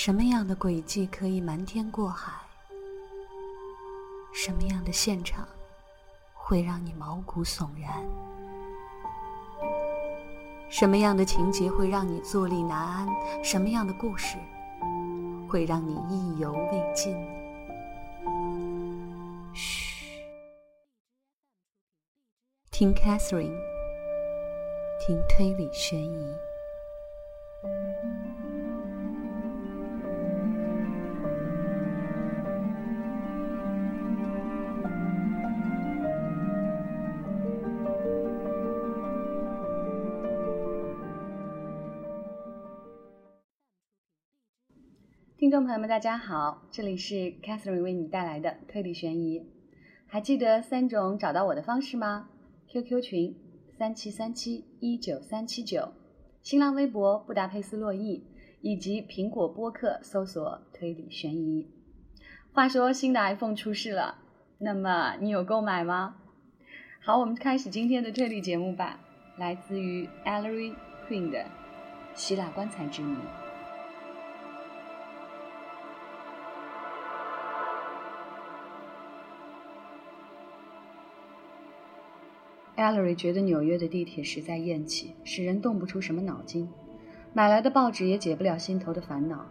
什么样的轨迹可以瞒天过海？什么样的现场会让你毛骨悚然？什么样的情节会让你坐立难安？什么样的故事会让你意犹未尽？嘘，听 Catherine，听推理悬疑。友们，大家好，这里是 Catherine 为你带来的推理悬疑。还记得三种找到我的方式吗？QQ 群三七三七一九三七九，新浪微博布达佩斯洛伊，以及苹果播客搜索推理悬疑。话说新的 iPhone 出世了，那么你有购买吗？好，我们开始今天的推理节目吧。来自于 Ellery Queen 的希腊棺材之谜。Ellery 觉得纽约的地铁实在厌气，使人动不出什么脑筋。买来的报纸也解不了心头的烦恼。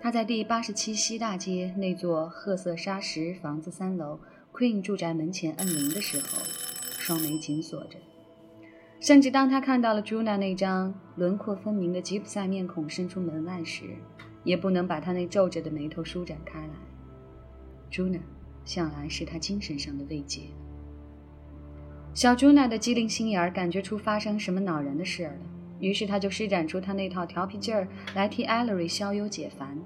他在第八十七西大街那座褐色砂石房子三楼 Queen 住宅门前摁铃的时候，双眉紧锁着。甚至当他看到了 Juna 那张轮廓分明的吉普赛面孔伸出门外时，也不能把他那皱着的眉头舒展开来。Juna 向来是他精神上的慰藉。小朱娜的机灵心眼儿感觉出发生什么恼人的事儿了，于是他就施展出他那套调皮劲儿来替艾 r y 消忧解烦。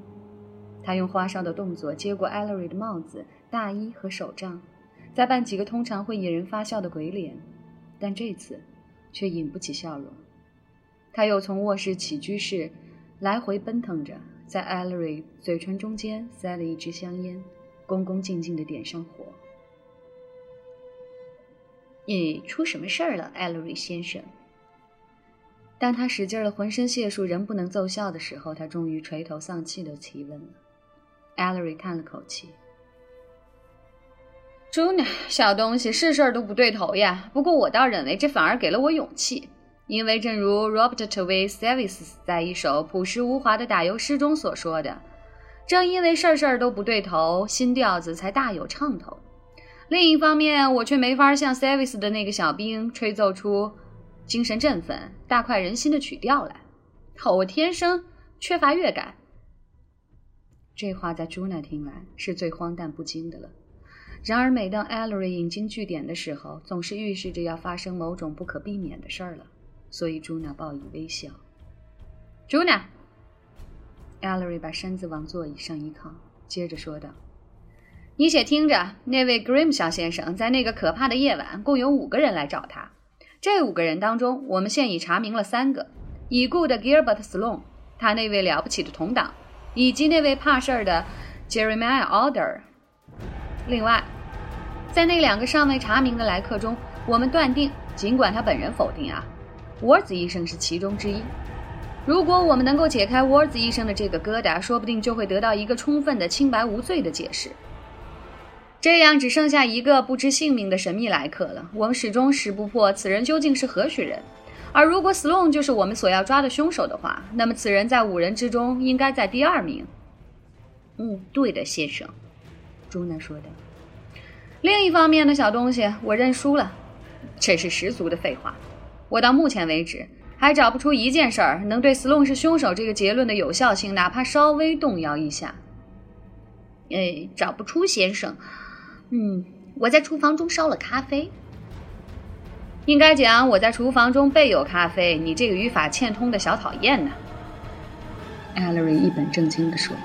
他用花哨的动作接过艾 r y 的帽子、大衣和手杖，再扮几个通常会引人发笑的鬼脸，但这次却引不起笑容。他又从卧室起居室来回奔腾着，在艾 r y 嘴唇中间塞了一支香烟，恭恭敬敬地点上火。你出什么事儿了，艾 r y 先生？当他使劲了浑身解数仍不能奏效的时候，他终于垂头丧气的提问了。艾 r y 叹了口气：“朱娜，小东西，事事儿都不对头呀。不过我倒认为这反而给了我勇气，因为正如 Robert t w i s e v i s 在一首朴实无华的打油诗中所说的，正因为事事都不对头，新调子才大有唱头。”另一方面，我却没法像 Service 的那个小兵吹奏出精神振奋、大快人心的曲调来。我天生缺乏乐感。这话在朱娜听来是最荒诞不经的了。然而，每当 Ellery 引经据典的时候，总是预示着要发生某种不可避免的事儿了。所以，朱娜报以微笑。朱娜，Ellery 把身子往座椅上一靠，接着说道。你且听着，那位 Grim 小先生在那个可怕的夜晚，共有五个人来找他。这五个人当中，我们现已查明了三个：已故的 Gilbert Sloan，他那位了不起的同党，以及那位怕事儿的 Jeremiah Alder。另外，在那两个尚未查明的来客中，我们断定，尽管他本人否定啊，，Words 医生是其中之一。如果我们能够解开 Words 医生的这个疙瘩，说不定就会得到一个充分的清白无罪的解释。这样只剩下一个不知姓名的神秘来客了。我们始终识不破此人究竟是何许人。而如果 Sloan 就是我们所要抓的凶手的话，那么此人在五人之中应该在第二名。嗯，对的，先生，朱娜说的。另一方面呢，小东西，我认输了。这是十足的废话。我到目前为止还找不出一件事儿能对 Sloan 是凶手这个结论的有效性哪怕稍微动摇一下。哎，找不出，先生。嗯，我在厨房中烧了咖啡。应该讲，我在厨房中备有咖啡。你这个语法欠通的小讨厌呢。艾 r y 一本正经地说。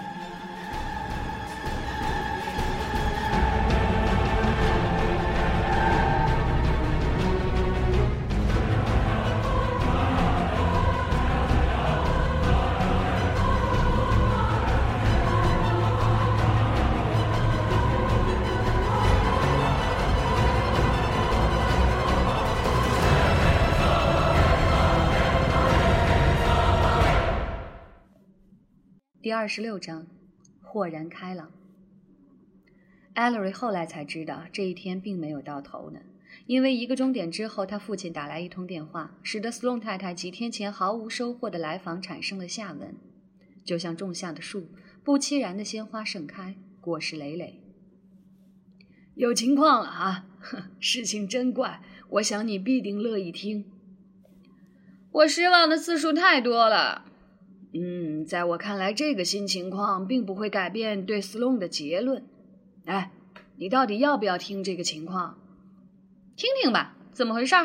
二十六章，豁然开朗。艾瑞后来才知道，这一天并没有到头呢，因为一个钟点之后，他父亲打来一通电话，使得斯隆太太几天前毫无收获的来访产生了下文，就像种下的树，不期然的鲜花盛开，果实累累。有情况了啊！事情真怪，我想你必定乐意听。我失望的次数太多了。嗯，在我看来，这个新情况并不会改变对斯隆的结论。哎，你到底要不要听这个情况？听听吧，怎么回事？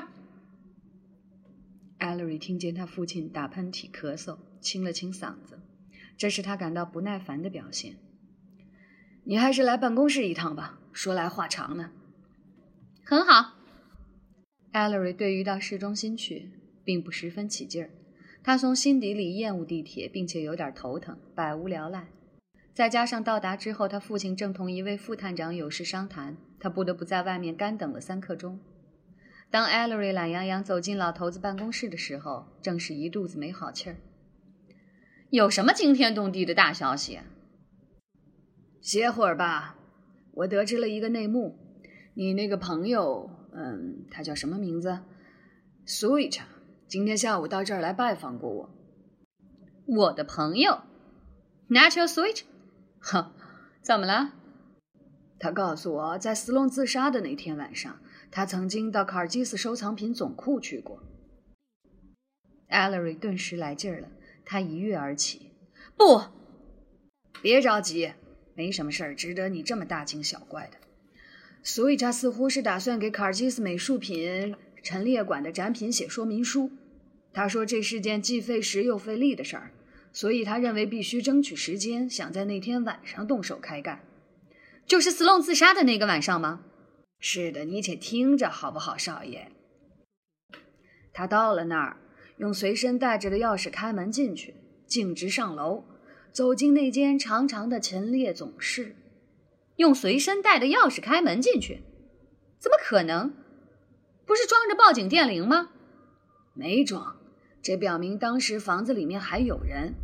艾 l 瑞听见他父亲打喷嚏、咳嗽，清了清嗓子，这是他感到不耐烦的表现。你还是来办公室一趟吧，说来话长呢。很好。艾 l 瑞对于到市中心去，并不十分起劲儿。他从心底里厌恶地铁，并且有点头疼，百无聊赖。再加上到达之后，他父亲正同一位副探长有事商谈，他不得不在外面干等了三刻钟。当艾 l 瑞懒洋洋走进老头子办公室的时候，正是一肚子没好气儿。有什么惊天动地的大消息？歇会儿吧，我得知了一个内幕。你那个朋友，嗯，他叫什么名字？Sweet。今天下午到这儿来拜访过我，我的朋友，Natural Sweet，哼，怎么了？他告诉我在斯隆自杀的那天晚上，他曾经到卡尔基斯收藏品总库去过。艾 l 瑞顿时来劲儿了，他一跃而起，不，别着急，没什么事儿值得你这么大惊小怪的。所以他似乎是打算给卡尔基斯美术品。陈列馆的展品写说明书，他说这是件既费时又费力的事儿，所以他认为必须争取时间，想在那天晚上动手开干。就是斯隆自杀的那个晚上吗？是的，你且听着好不好，少爷。他到了那儿，用随身带着的钥匙开门进去，径直上楼，走进那间长长的陈列总室，用随身带的钥匙开门进去，怎么可能？不是装着报警电铃吗？没装，这表明当时房子里面还有人。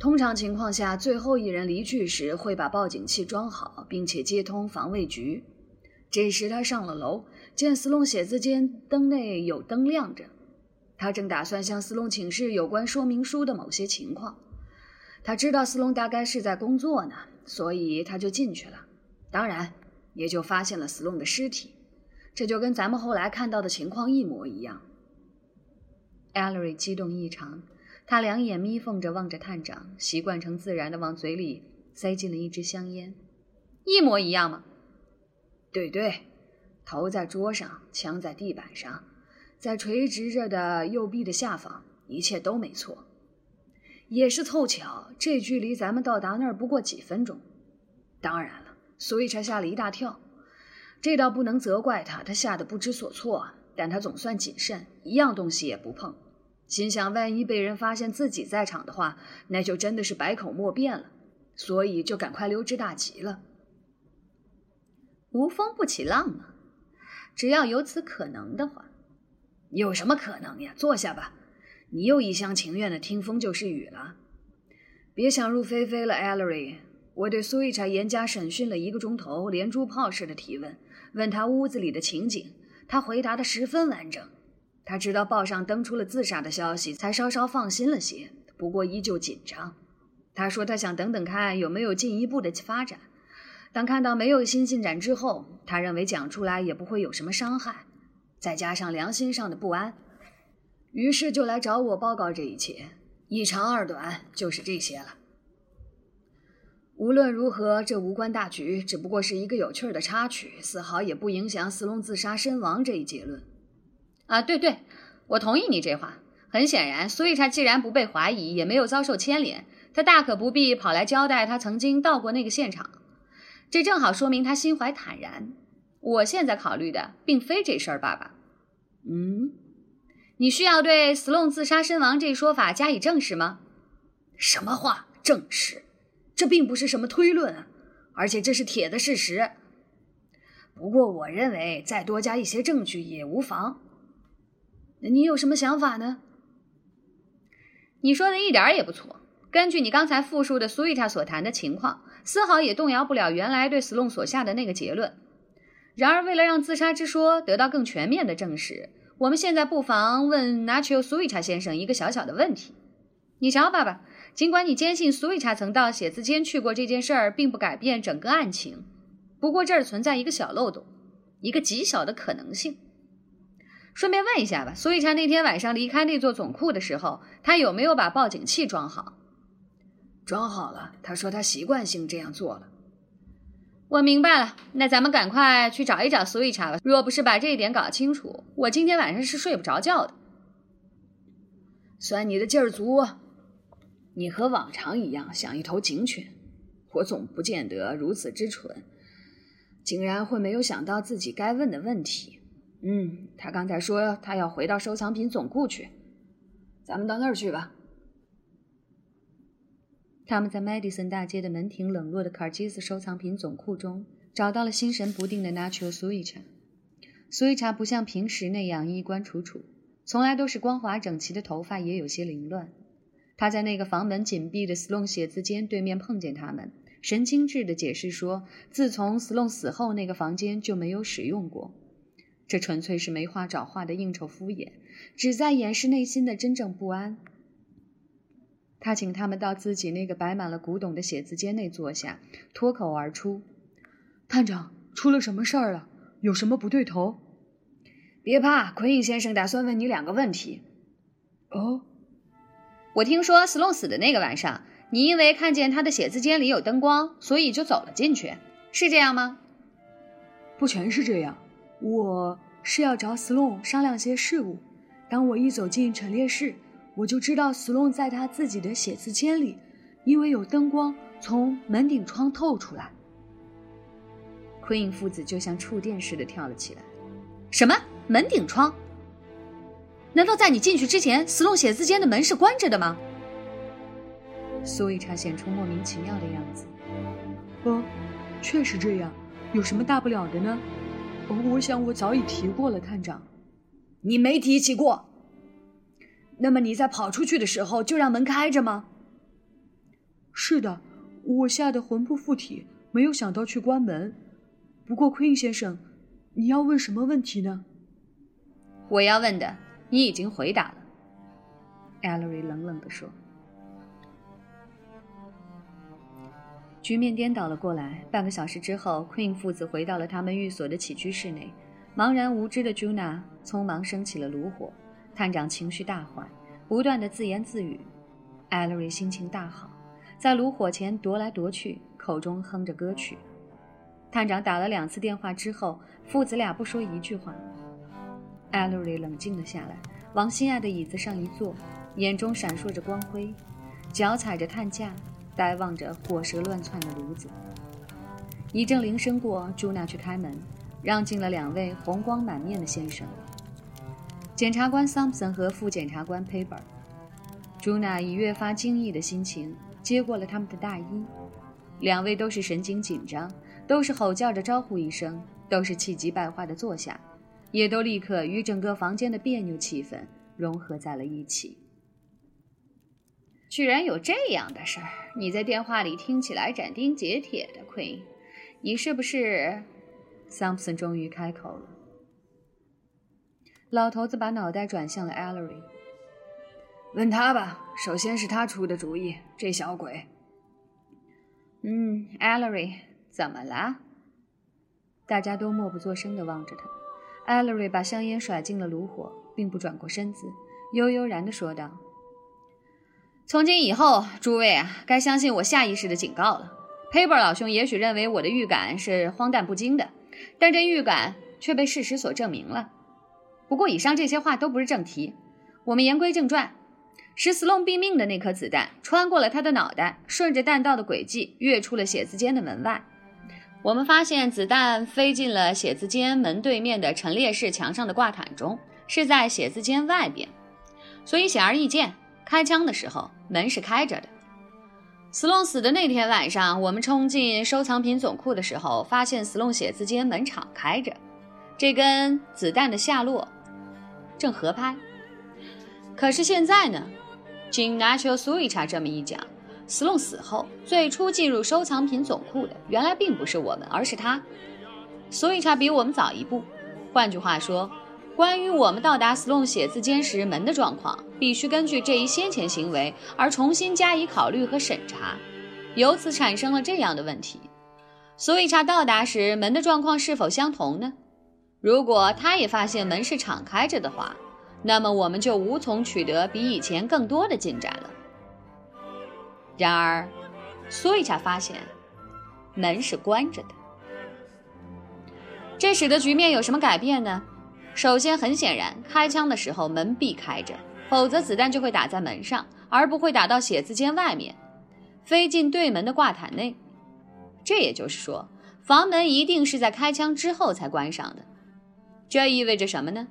通常情况下，最后一人离去时会把报警器装好，并且接通防卫局。这时他上了楼，见斯隆写字间灯内有灯亮着，他正打算向斯隆请示有关说明书的某些情况。他知道斯隆大概是在工作呢，所以他就进去了。当然，也就发现了斯隆的尸体。这就跟咱们后来看到的情况一模一样。艾 l 瑞激动异常，他两眼眯缝着望着探长，习惯成自然的往嘴里塞进了一支香烟。一模一样吗？对对，头在桌上，枪在地板上，在垂直着的右臂的下方，一切都没错。也是凑巧，这距离咱们到达那儿不过几分钟。当然了，所以才吓了一大跳。这倒不能责怪他，他吓得不知所措。但他总算谨慎，一样东西也不碰，心想万一被人发现自己在场的话，那就真的是百口莫辩了。所以就赶快溜之大吉了。无风不起浪嘛，只要有此可能的话，有什么可能呀？坐下吧，你又一厢情愿的听风就是雨了。别想入非非了 e l l e r 我对苏一茶严加审讯了一个钟头，连珠炮似的提问。问他屋子里的情景，他回答的十分完整。他知道报上登出了自杀的消息，才稍稍放心了些，不过依旧紧张。他说他想等等看有没有进一步的发展。当看到没有新进展之后，他认为讲出来也不会有什么伤害，再加上良心上的不安，于是就来找我报告这一切。一长二短就是这些了。无论如何，这无关大局，只不过是一个有趣的插曲，丝毫也不影响斯隆自杀身亡这一结论。啊，对对，我同意你这话。很显然，所以他既然不被怀疑，也没有遭受牵连，他大可不必跑来交代他曾经到过那个现场。这正好说明他心怀坦然。我现在考虑的并非这事儿，爸爸。嗯，你需要对斯隆自杀身亡这一说法加以证实吗？什么话？证实？这并不是什么推论，而且这是铁的事实。不过，我认为再多加一些证据也无妨。那你有什么想法呢？你说的一点也不错。根据你刚才复述的苏伊塔所谈的情况，丝毫也动摇不了原来对斯隆所下的那个结论。然而，为了让自杀之说得到更全面的证实，我们现在不妨问 Nacho 苏伊塔先生一个小小的问题。你瞧，爸爸，尽管你坚信苏伊查曾到写字间去过，这件事儿并不改变整个案情。不过这儿存在一个小漏洞，一个极小的可能性。顺便问一下吧，苏伊查那天晚上离开那座总库的时候，他有没有把报警器装好？装好了。他说他习惯性这样做了。我明白了，那咱们赶快去找一找苏伊查吧。若不是把这一点搞清楚，我今天晚上是睡不着觉的。算你的劲儿足，你和往常一样像一头警犬。我总不见得如此之蠢。竟然会没有想到自己该问的问题。嗯，他刚才说他要回到收藏品总库去，咱们到那儿去吧。他们在 Madison 大街的门庭冷落的卡尔基斯收藏品总库中找到了心神不定的 Nacho 苏伊查。苏伊查不像平时那样衣冠楚楚，从来都是光滑整齐的头发也有些凌乱。他在那个房门紧闭的 slo 写字间对面碰见他们。神经质地解释说：“自从斯隆死后，那个房间就没有使用过。这纯粹是没话找话的应酬敷衍，旨在掩饰内心的真正不安。”他请他们到自己那个摆满了古董的写字间内坐下，脱口而出：“探长，出了什么事儿了？有什么不对头？”“别怕，奎因先生打算问你两个问题。”“哦，我听说斯隆死的那个晚上。”你因为看见他的写字间里有灯光，所以就走了进去，是这样吗？不全是这样，我是要找斯隆商量些事务。当我一走进陈列室，我就知道斯隆在他自己的写字间里，因为有灯光从门顶窗透出来。Queen 父子就像触电似的跳了起来。什么门顶窗？难道在你进去之前，斯隆写字间的门是关着的吗？苏伊查显出莫名其妙的样子。哦，确实这样，有什么大不了的呢？哦，我想我早已提过了，探长。你没提起过。那么你在跑出去的时候就让门开着吗？是的，我吓得魂不附体，没有想到去关门。不过，Queen 先生，你要问什么问题呢？我要问的，你已经回答了。Ellery 冷冷地说。局面颠倒了过来。半个小时之后，Queen 父子回到了他们寓所的起居室内。茫然无知的 Juna 匆忙升起了炉火。探长情绪大坏，不断的自言自语。Ellery 心情大好，在炉火前踱来踱去，口中哼着歌曲。探长打了两次电话之后，父子俩不说一句话。Ellery 冷静了下来，往心爱的椅子上一坐，眼中闪烁着光辉，脚踩着炭架。呆望着火舌乱窜的炉子，一阵铃声过，朱娜去开门，让进了两位红光满面的先生——检察官桑普森和副检察官佩本。朱娜以越发惊异的心情接过了他们的大衣，两位都是神经紧张，都是吼叫着招呼一声，都是气急败坏的坐下，也都立刻与整个房间的别扭气氛融合在了一起。居然有这样的事儿！你在电话里听起来斩钉截铁的，Queen，你是不是？桑普森终于开口了。老头子把脑袋转向了 Ellery，问他吧。首先是他出的主意，这小鬼。嗯，Ellery，怎么了？大家都默不作声地望着他。Ely 把香烟甩进了炉火，并不转过身子，悠悠然地说道。从今以后，诸位啊，该相信我下意识的警告了。Paper 老兄也许认为我的预感是荒诞不经的，但这预感却被事实所证明了。不过，以上这些话都不是正题。我们言归正传，使 Sloan 毙命的那颗子弹穿过了他的脑袋，顺着弹道的轨迹跃出了写字间的门外。我们发现子弹飞进了写字间门对面的陈列室墙上的挂毯中，是在写字间外边，所以显而易见。开枪的时候，门是开着的。斯隆死的那天晚上，我们冲进收藏品总库的时候，发现斯隆写字间门敞开着，这跟子弹的下落正合拍。可是现在呢，经 Natural s u i t 这么一讲，斯隆死后，最初进入收藏品总库的原来并不是我们，而是他。所以他比我们早一步。换句话说，关于我们到达斯隆写字间时门的状况，必须根据这一先前行为而重新加以考虑和审查。由此产生了这样的问题：所以他到达时门的状况是否相同呢？如果他也发现门是敞开着的话，那么我们就无从取得比以前更多的进展。然而，苏伊查发现门是关着的，这使得局面有什么改变呢？首先，很显然，开枪的时候门必开着，否则子弹就会打在门上，而不会打到写字间外面，飞进对门的挂毯内。这也就是说，房门一定是在开枪之后才关上的。这意味着什么呢？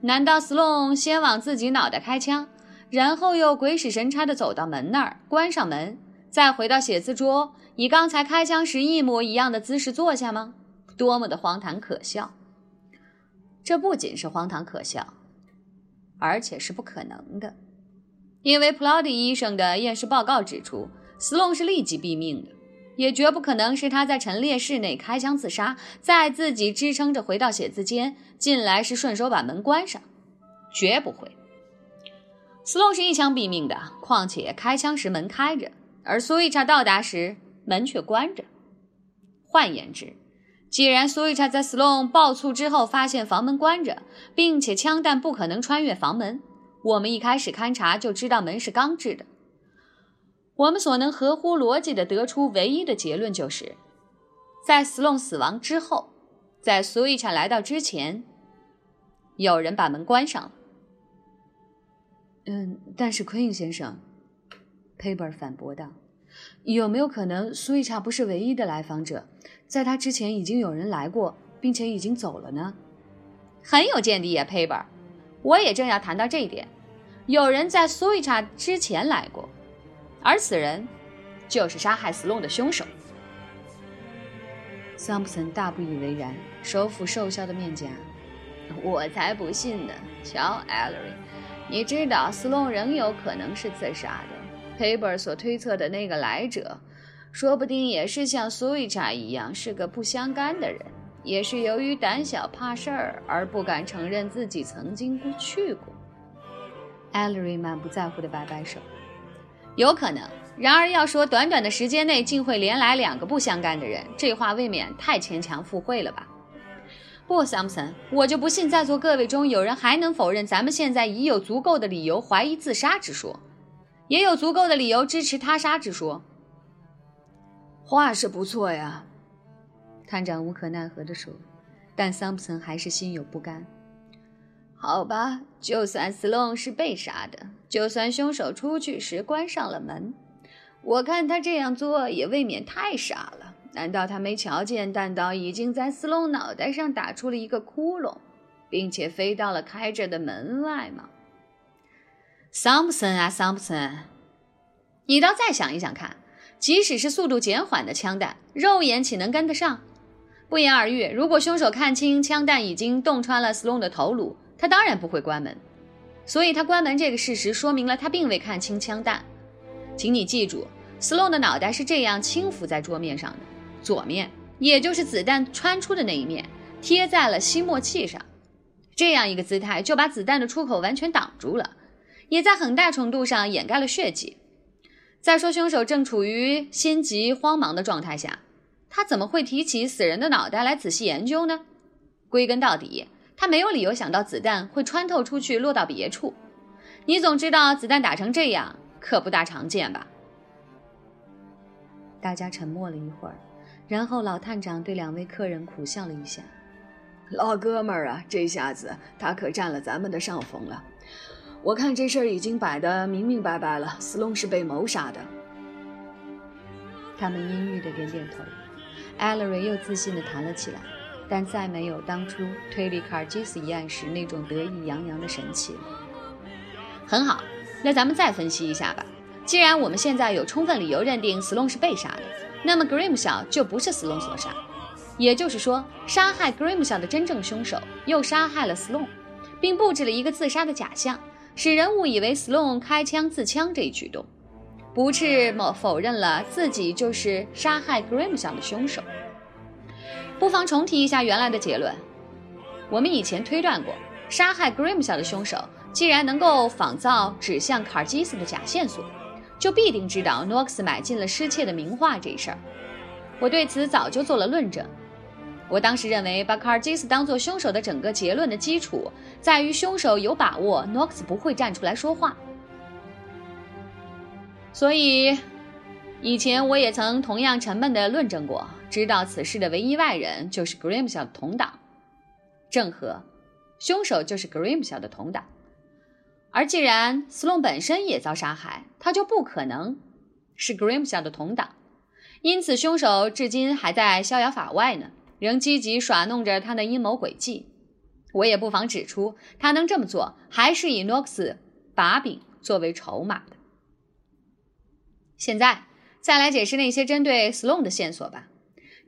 难道斯隆先往自己脑袋开枪？然后又鬼使神差地走到门那儿，关上门，再回到写字桌，以刚才开枪时一模一样的姿势坐下吗？多么的荒唐可笑！这不仅是荒唐可笑，而且是不可能的，因为普劳迪医生的验尸报告指出，斯隆是立即毙命的，也绝不可能是他在陈列室内开枪自杀，再自己支撑着回到写字间，进来时顺手把门关上，绝不会。斯隆是一枪毙命的，况且开枪时门开着，而苏伊查到达时门却关着。换言之，既然苏伊查在斯隆爆粗之后发现房门关着，并且枪弹不可能穿越房门，我们一开始勘察就知道门是钢制的。我们所能合乎逻辑的得出唯一的结论就是，在斯隆死亡之后，在苏伊查来到之前，有人把门关上了。嗯，但是奎因先生，佩伯反驳道：“有没有可能苏伊查不是唯一的来访者，在他之前已经有人来过，并且已经走了呢？”很有见地呀，佩伯。我也正要谈到这一点。有人在苏伊查之前来过，而此人就是杀害斯隆的凶手。桑普森大不以为然，手抚瘦削的面颊：“我才不信呢！瞧，艾勒瑞。”你知道，斯隆仍有可能是自杀的。佩伯所推测的那个来者，说不定也是像苏伊查一样是个不相干的人，也是由于胆小怕事儿而不敢承认自己曾经过去过。艾莉瑞满不在乎地摆摆手：“有可能。然而，要说短短的时间内竟会连来两个不相干的人，这话未免太牵强附会了吧？”不，桑普森，我就不信在座各位中有人还能否认咱们现在已有足够的理由怀疑自杀之说，也有足够的理由支持他杀之说。话是不错呀，探长无可奈何地说，但桑普森还是心有不甘。好吧，就算斯隆是被杀的，就算凶手出去时关上了门，我看他这样做也未免太傻了。难道他没瞧见弹道已经在斯隆脑袋上打出了一个窟窿，并且飞到了开着的门外吗？桑普森啊，桑普森，你倒再想一想看，即使是速度减缓的枪弹，肉眼岂能跟得上？不言而喻，如果凶手看清枪弹已经洞穿了斯隆的头颅，他当然不会关门。所以他关门这个事实说明了他并未看清枪弹。请你记住，斯隆的脑袋是这样轻浮在桌面上的。左面，也就是子弹穿出的那一面，贴在了吸墨器上，这样一个姿态就把子弹的出口完全挡住了，也在很大程度上掩盖了血迹。再说，凶手正处于心急慌忙的状态下，他怎么会提起死人的脑袋来仔细研究呢？归根到底，他没有理由想到子弹会穿透出去落到别处。你总知道，子弹打成这样可不大常见吧？大家沉默了一会儿。然后老探长对两位客人苦笑了一下：“老哥们儿啊，这下子他可占了咱们的上风了。我看这事儿已经摆得明明白白了，斯隆是被谋杀的。”他们阴郁的点点头。艾勒瑞又自信地谈了起来，但再没有当初推理卡尔基斯一案时那种得意洋洋的神气了。很好，那咱们再分析一下吧。既然我们现在有充分理由认定斯隆是被杀的。那么 grimsha 就不是斯隆所杀，也就是说，杀害 grimsha 的真正凶手又杀害了 Sloan，，并布置了一个自杀的假象，使人误以为 Sloan 开枪自枪这一举动。不斥否否认了自己就是杀害 grimsha 的凶手。不妨重提一下原来的结论：我们以前推断过，杀害 grimsha 的凶手既然能够仿造指向卡尔基斯的假线索，就必定知道诺克斯买进了失窃的名画这事儿。我对此早就做了论证。我当时认为，把卡尔基斯当做凶手的整个结论的基础，在于凶手有把握诺克斯不会站出来说话。所以，以前我也曾同样沉闷地论证过，知道此事的唯一外人就是 Grimshaw 的同党，郑和凶手就是 Grimshaw 的同党。而既然 sloan 本身也遭杀害，他就不可能是 Grim 下的同党，因此凶手至今还在逍遥法外呢，仍积极耍弄着他的阴谋诡计。我也不妨指出，他能这么做，还是以诺克斯把柄作为筹码的。现在再来解释那些针对 Sloan 的线索吧。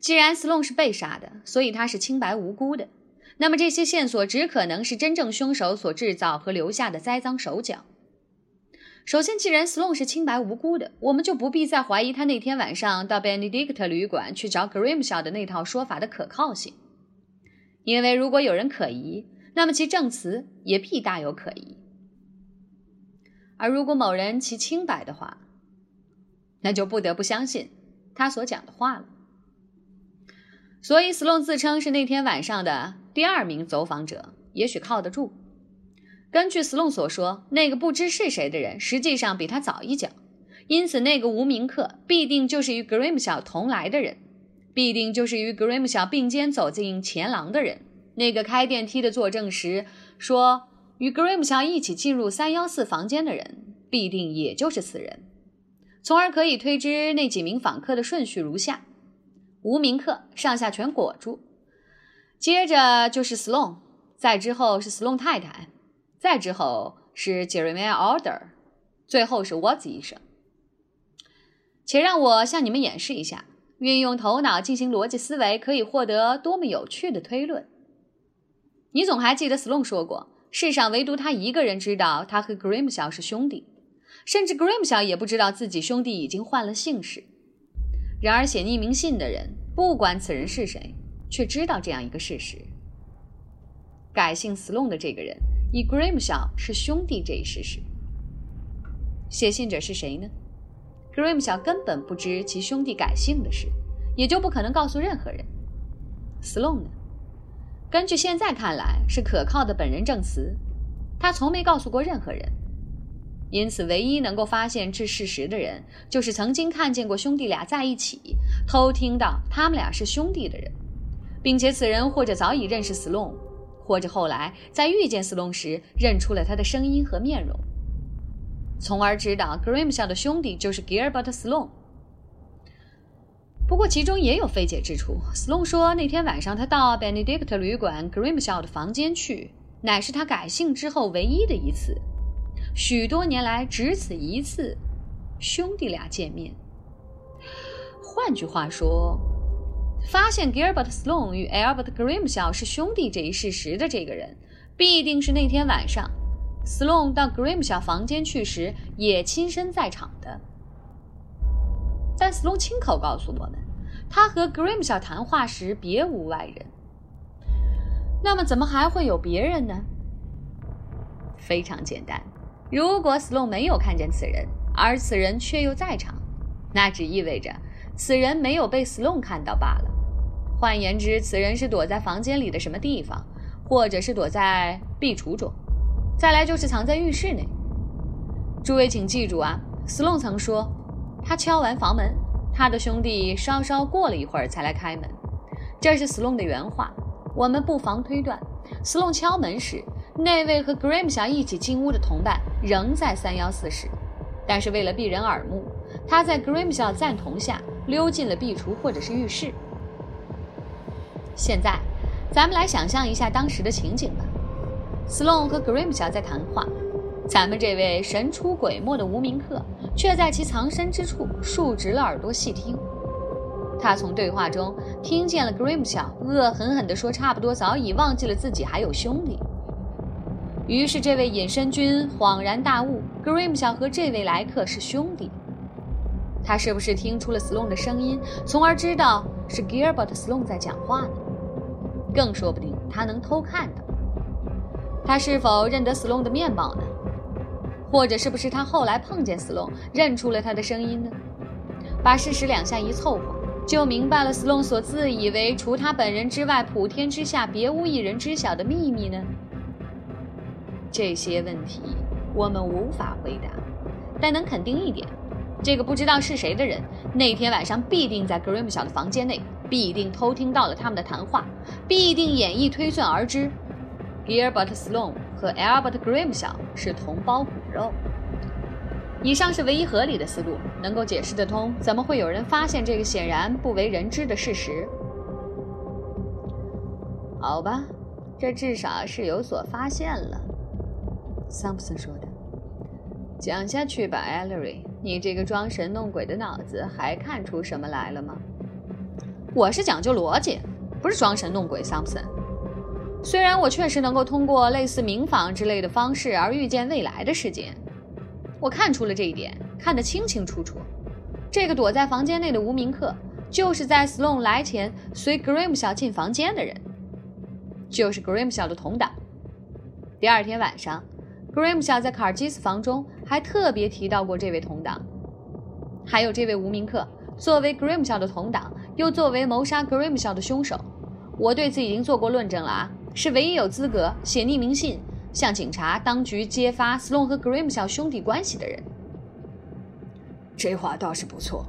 既然 Sloan 是被杀的，所以他是清白无辜的。那么这些线索只可能是真正凶手所制造和留下的栽赃手脚。首先，既然 Sloan 是清白无辜的，我们就不必再怀疑他那天晚上到 Benedict 旅馆去找 Grimshaw 的那套说法的可靠性。因为如果有人可疑，那么其证词也必大有可疑。而如果某人其清白的话，那就不得不相信他所讲的话了。所以，，Sloan 自称是那天晚上的第二名走访者，也许靠得住。根据斯隆所说，那个不知是谁的人实际上比他早一脚，因此那个无名客必定就是与 Grem 小同来的人，必定就是与 Grem 小并肩走进前廊的人。那个开电梯的作证时说与 Grem 小一起进入三幺四房间的人，必定也就是此人。从而可以推知那几名访客的顺序如下：无名客上下全裹住，接着就是 Sloan，再之后是 Sloan 太太，再之后是 Jeremiah Alder，最后是 Watts 医生。且让我向你们演示一下，运用头脑进行逻辑思维可以获得多么有趣的推论。你总还记得 Sloan 说过，世上唯独他一个人知道他和 Grimshaw 是兄弟。甚至 Grimshaw 也不知道自己兄弟已经换了姓氏。然而，写匿名信的人，不管此人是谁，却知道这样一个事实：改姓 Sloan 的这个人与 Grimshaw 是兄弟这一事实。写信者是谁呢？Grimshaw 根本不知其兄弟改姓的事，也就不可能告诉任何人。Sloan 呢？根据现在看来是可靠的本人证词，他从没告诉过任何人。因此，唯一能够发现这事实的人，就是曾经看见过兄弟俩在一起、偷听到他们俩是兄弟的人，并且此人或者早已认识 Sloan，或者后来在遇见 Sloan 时认出了他的声音和面容，从而知道 grimsha 的兄弟就是 Gilbert Sloan。不过，其中也有费解之处。Sloan 说，那天晚上他到 Benedict 旅馆 grimsha 的房间去，乃是他改姓之后唯一的一次。许多年来，只此一次，兄弟俩见面。换句话说，发现 Gilbert Sloane 与 Albert Grimshaw 是兄弟这一事实的这个人，必定是那天晚上 Sloan 到 Grimshaw 房间去时也亲身在场的。但 Sloan 亲口告诉我们，他和 Grimshaw 谈话时别无外人。那么，怎么还会有别人呢？非常简单。如果 Sloane 没有看见此人，而此人却又在场，那只意味着此人没有被 Sloane 看到罢了。换言之，此人是躲在房间里的什么地方，或者是躲在壁橱中，再来就是藏在浴室内。诸位请记住啊，Sloan 曾说，他敲完房门，他的兄弟稍稍过了一会儿才来开门，这是 Sloan 的原话。我们不妨推断，Sloan 敲门时。那位和 Grimshaw 一起进屋的同伴仍在三幺四室，但是为了避人耳目，他在 Grimshaw 赞同下溜进了壁橱或者是浴室。现在，咱们来想象一下当时的情景吧。Sloan 和 Grim 小在谈话，咱们这位神出鬼没的无名客却在其藏身之处竖直了耳朵细听。他从对话中听见了 Grim 小恶狠狠地说：“差不多早已忘记了自己还有兄弟。”于是，这位隐身君恍然大悟：Grim 小和这位来客是兄弟。他是不是听出了 Sloan 的声音，从而知道是 Gilbert Sloan 在讲话呢？更说不定他能偷看到。他是否认得 Sloan 的面貌呢？或者是不是他后来碰见 Sloan，认出了他的声音呢？把事实两下一凑合，就明白了 Sloan 所自以为除他本人之外，普天之下别无一人知晓的秘密呢？这些问题我们无法回答，但能肯定一点。这个不知道是谁的人，那天晚上必定在 Grimshaw 的房间内，必定偷听到了他们的谈话，必定演绎推算而知，Gilbert Sloan 和 Albert Grimshaw 是同胞骨肉。以上是唯一合理的思路，能够解释得通，怎么会有人发现这个显然不为人知的事实？好吧，这至少是有所发现了。桑普森说的。讲下去吧，，Allery，。你这个装神弄鬼的脑子还看出什么来了吗？我是讲究逻辑，不是装神弄鬼，桑普森。虽然我确实能够通过类似冥访之类的方式而预见未来的事件，我看出了这一点，看得清清楚楚。这个躲在房间内的无名客，就是在 Sloan 来前随 grimsha 进房间的人，就是 grimsha 的同党。第二天晚上。grimsha 在卡尔基斯房中还特别提到过这位同党，还有这位无名客，作为 grimsha 的同党，又作为谋杀 Grimshaw 的凶手，我对此已经做过论证了啊，是唯一有资格写匿名信向警察当局揭发 Sloan 和 Grimshaw 兄弟关系的人。这话倒是不错，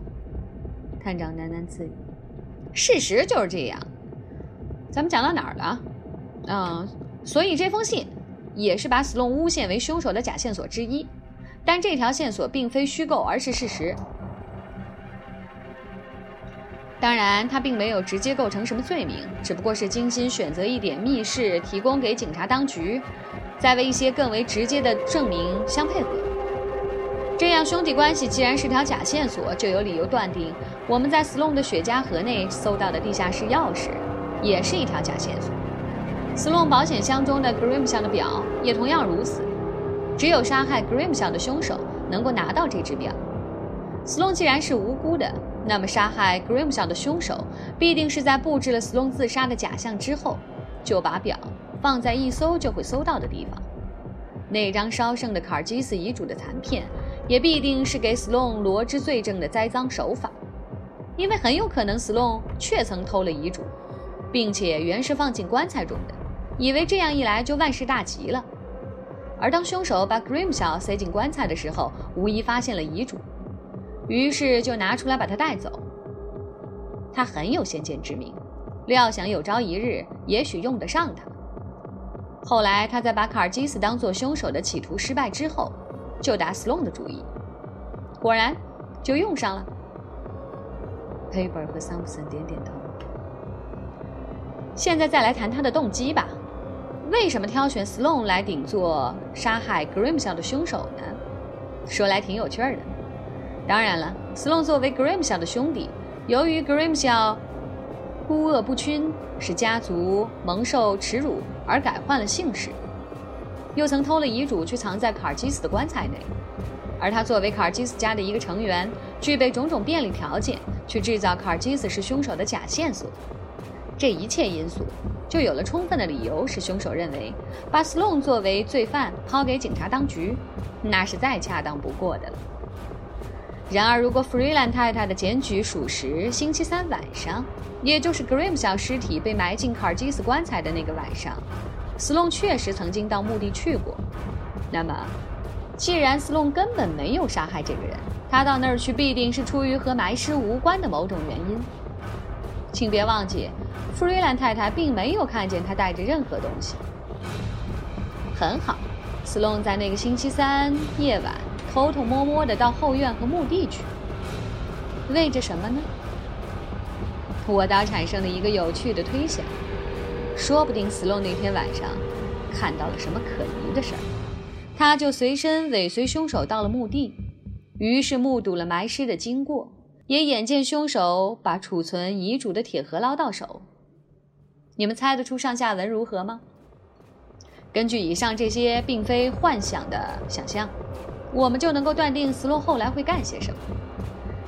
探长喃喃自语。事实就是这样。咱们讲到哪儿了？嗯，所以这封信。也是把 Sloan 诬陷为凶手的假线索之一，但这条线索并非虚构，而是事实。当然，他并没有直接构成什么罪名，只不过是精心选择一点密室提供给警察当局，再为一些更为直接的证明相配合。这样，兄弟关系既然是条假线索，就有理由断定我们在 Sloan 的雪茄盒内搜到的地下室钥匙也是一条假线索。Sloan 保险箱中的 Grim 相的表也同样如此。只有杀害 Grim 相的凶手能够拿到这只表。Sloan 既然是无辜的，那么杀害 grimsha 的凶手必定是在布置了 Sloan 自杀的假象之后，就把表放在一搜就会搜到的地方。那张烧剩的卡尔基斯遗嘱的残片，也必定是给 Sloan 罗织罪证的栽赃手法，因为很有可能 Sloan 确曾偷了遗嘱，并且原是放进棺材中的。以为这样一来就万事大吉了，而当凶手把 grimsha 塞进棺材的时候，无疑发现了遗嘱，于是就拿出来把他带走。他很有先见之明，料想有朝一日也许用得上他。后来他在把卡尔基斯当做凶手的企图失败之后，就打 Sloan 的主意，果然就用上了。Paper 和桑普森点点头。现在再来谈他的动机吧。为什么挑选 Sloan 来顶做杀害 Grimshaw 的凶手呢？说来挺有趣的。当然了，Sloan 作为 Grimshaw 的兄弟，由于 Grimshaw 孤恶不均，使家族蒙受耻辱而改换了姓氏，又曾偷了遗嘱去藏在卡尔基斯的棺材内，而他作为卡尔基斯家的一个成员，具备种种便利条件去制造卡尔基斯是凶手的假线索。这一切因素。就有了充分的理由，使凶手认为把 Sloan 作为罪犯抛给警察当局，那是再恰当不过的了。然而，如果 Freeland 太太的检举属实，星期三晚上，也就是 Grim 小尸体被埋进卡尔基斯棺材的那个晚上，Sloan 确实曾经到墓地去过。那么，既然 Sloan 根本没有杀害这个人，他到那儿去必定是出于和埋尸无关的某种原因。请别忘记。弗瑞兰太太并没有看见他带着任何东西。很好，斯隆在那个星期三夜晚偷偷摸摸的到后院和墓地去，为着什么呢？我倒产生了一个有趣的推想：说不定斯隆那天晚上看到了什么可疑的事儿，他就随身尾随凶手到了墓地，于是目睹了埋尸的经过，也眼见凶手把储存遗嘱的铁盒捞到手。你们猜得出上下文如何吗？根据以上这些并非幻想的想象，我们就能够断定斯洛后来会干些什么。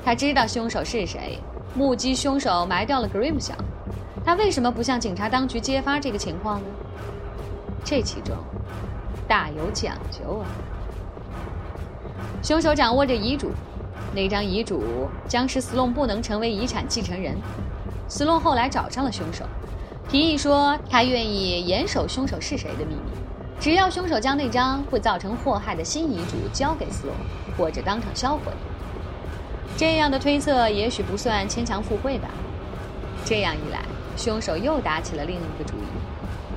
他知道凶手是谁，目击凶手埋掉了 Grim 小。他为什么不向警察当局揭发这个情况呢？这其中大有讲究啊！凶手掌握着遗嘱，那张遗嘱将使斯隆不能成为遗产继承人。斯隆后来找上了凶手，提议说他愿意严守凶手是谁的秘密，只要凶手将那张会造成祸害的新遗嘱交给斯隆，或者当场销毁。这样的推测也许不算牵强附会吧。这样一来，凶手又打起了另一个主意。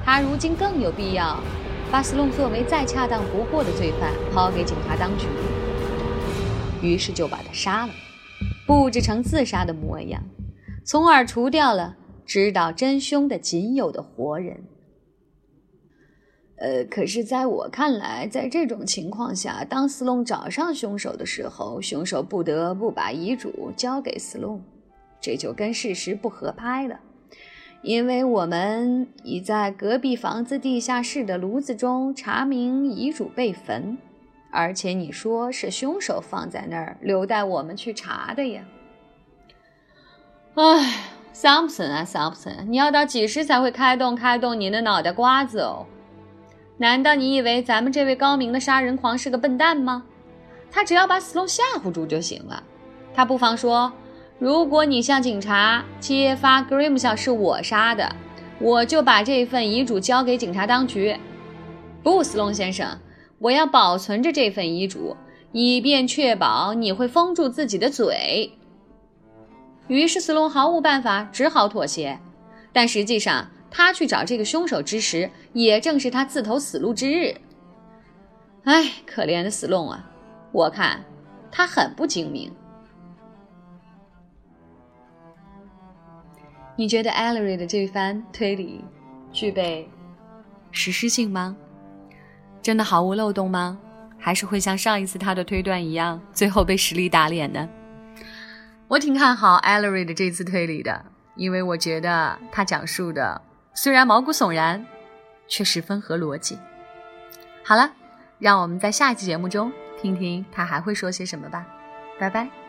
他如今更有必要把斯隆作为再恰当不过的罪犯抛给警察当局，于是就把他杀了，布置成自杀的模样。从而除掉了知道真凶的仅有的活人。呃，可是，在我看来，在这种情况下，当斯隆找上凶手的时候，凶手不得不把遗嘱交给斯隆，这就跟事实不合拍了。因为我们已在隔壁房子地下室的炉子中查明遗嘱被焚，而且你说是凶手放在那儿，留待我们去查的呀。唉，桑普森啊，桑普森，你要到几时才会开动开动你的脑袋瓜子哦？难道你以为咱们这位高明的杀人狂是个笨蛋吗？他只要把斯隆吓唬住就行了。他不妨说：“如果你向警察揭发 Grim 校是我杀的，我就把这份遗嘱交给警察当局。”不，斯隆先生，我要保存着这份遗嘱，以便确保你会封住自己的嘴。于是斯隆毫无办法，只好妥协。但实际上，他去找这个凶手之时，也正是他自投死路之日。唉，可怜的斯隆啊！我看他很不精明。你觉得艾 l 瑞的这番推理具备实施性吗？真的毫无漏洞吗？还是会像上一次他的推断一样，最后被实力打脸呢？我挺看好 Ellery 的这次推理的，因为我觉得他讲述的虽然毛骨悚然，却十分合逻辑。好了，让我们在下一期节目中听听他还会说些什么吧。拜拜。